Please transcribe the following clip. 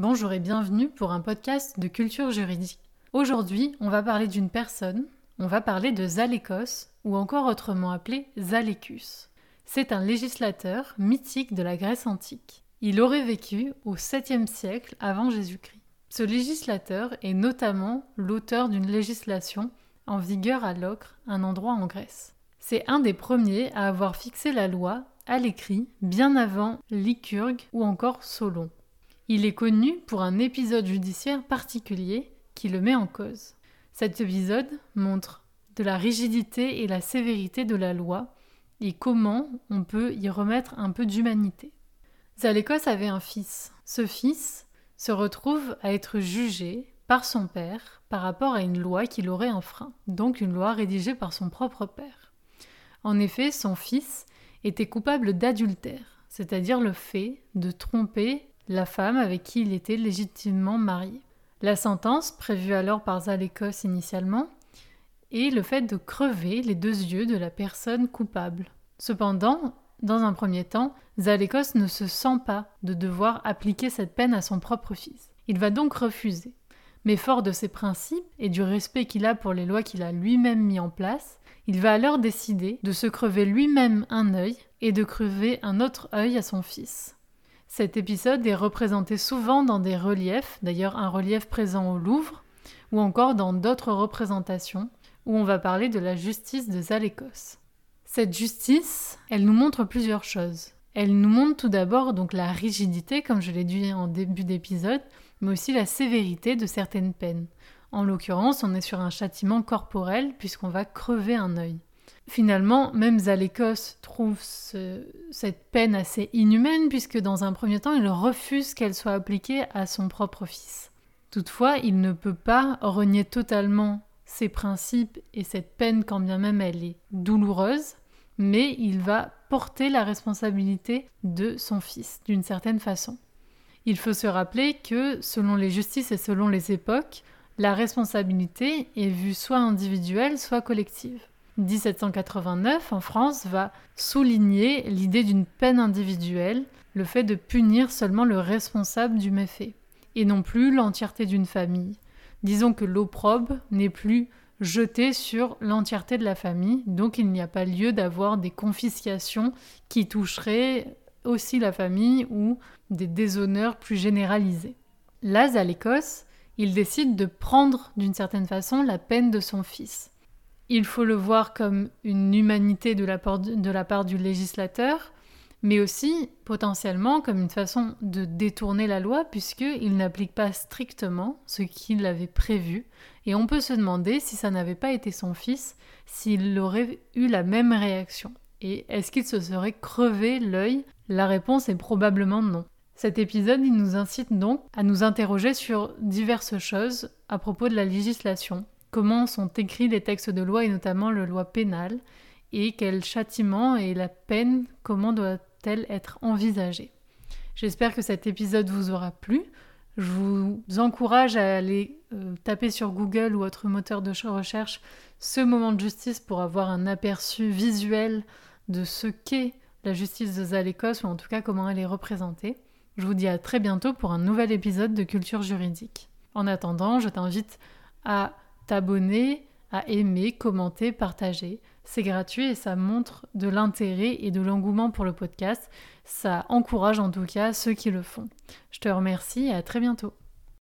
Bonjour et bienvenue pour un podcast de culture juridique. Aujourd'hui, on va parler d'une personne, on va parler de Zalékos, ou encore autrement appelé Zalécus. C'est un législateur mythique de la Grèce antique. Il aurait vécu au 7e siècle avant Jésus-Christ. Ce législateur est notamment l'auteur d'une législation en vigueur à Locre, un endroit en Grèce. C'est un des premiers à avoir fixé la loi à l'écrit bien avant Lycurgue ou encore Solon. Il est connu pour un épisode judiciaire particulier qui le met en cause. Cet épisode montre de la rigidité et la sévérité de la loi et comment on peut y remettre un peu d'humanité. Zalékos avait un fils. Ce fils se retrouve à être jugé par son père par rapport à une loi qu'il aurait enfreint, donc une loi rédigée par son propre père. En effet, son fils était coupable d'adultère, c'est-à-dire le fait de tromper la femme avec qui il était légitimement marié. La sentence, prévue alors par Zalékos initialement, est le fait de crever les deux yeux de la personne coupable. Cependant, dans un premier temps, Zalékos ne se sent pas de devoir appliquer cette peine à son propre fils. Il va donc refuser. Mais fort de ses principes et du respect qu'il a pour les lois qu'il a lui-même mis en place, il va alors décider de se crever lui-même un œil et de crever un autre œil à son fils. Cet épisode est représenté souvent dans des reliefs, d'ailleurs un relief présent au Louvre, ou encore dans d'autres représentations, où on va parler de la justice de Zalékos. Cette justice, elle nous montre plusieurs choses. Elle nous montre tout d'abord donc la rigidité, comme je l'ai dit en début d'épisode, mais aussi la sévérité de certaines peines. En l'occurrence, on est sur un châtiment corporel puisqu'on va crever un œil. Finalement, même Zalékos trouve cette peine assez inhumaine puisque dans un premier temps, il refuse qu'elle soit appliquée à son propre fils. Toutefois, il ne peut pas renier totalement ses principes et cette peine quand bien même elle est douloureuse, mais il va porter la responsabilité de son fils d'une certaine façon. Il faut se rappeler que selon les justices et selon les époques, la responsabilité est vue soit individuelle, soit collective. 1789 en France va souligner l'idée d'une peine individuelle, le fait de punir seulement le responsable du méfait, et non plus l'entièreté d'une famille. Disons que l'opprobre n'est plus jeté sur l'entièreté de la famille, donc il n'y a pas lieu d'avoir des confiscations qui toucheraient aussi la famille ou des déshonneurs plus généralisés. Là, Zalékos, il décide de prendre d'une certaine façon la peine de son fils. Il faut le voir comme une humanité de la, part, du législateur, mais aussi potentiellement comme une façon de détourner la loi puisqu'il n'applique pas strictement ce qu'il avait prévu. Et on peut se demander si ça n'avait pas été son fils, s'il aurait eu la même réaction. Et est-ce qu'il se serait crevé l'œil? La réponse est probablement non. Cet épisode, nous incite donc à nous interroger sur diverses choses à propos de la législation, comment sont écrits les textes de loi et notamment le loi pénale et quel châtiment et la peine, comment doit-elle être envisagée. J'espère que cet épisode vous aura plu. Je vous encourage à aller euh, taper sur Google ou autre moteur de recherche ce moment de justice pour avoir un aperçu visuel de ce qu'est la justice de Zalékos ou en tout cas comment elle est représentée. Je vous dis à très bientôt pour un nouvel épisode de Culture juridique. En attendant, je t'invite à t'abonner, à aimer, commenter, partager. C'est gratuit et ça montre de l'intérêt et de l'engouement pour le podcast. Ça encourage en tout cas ceux qui le font. Je te remercie et à très bientôt.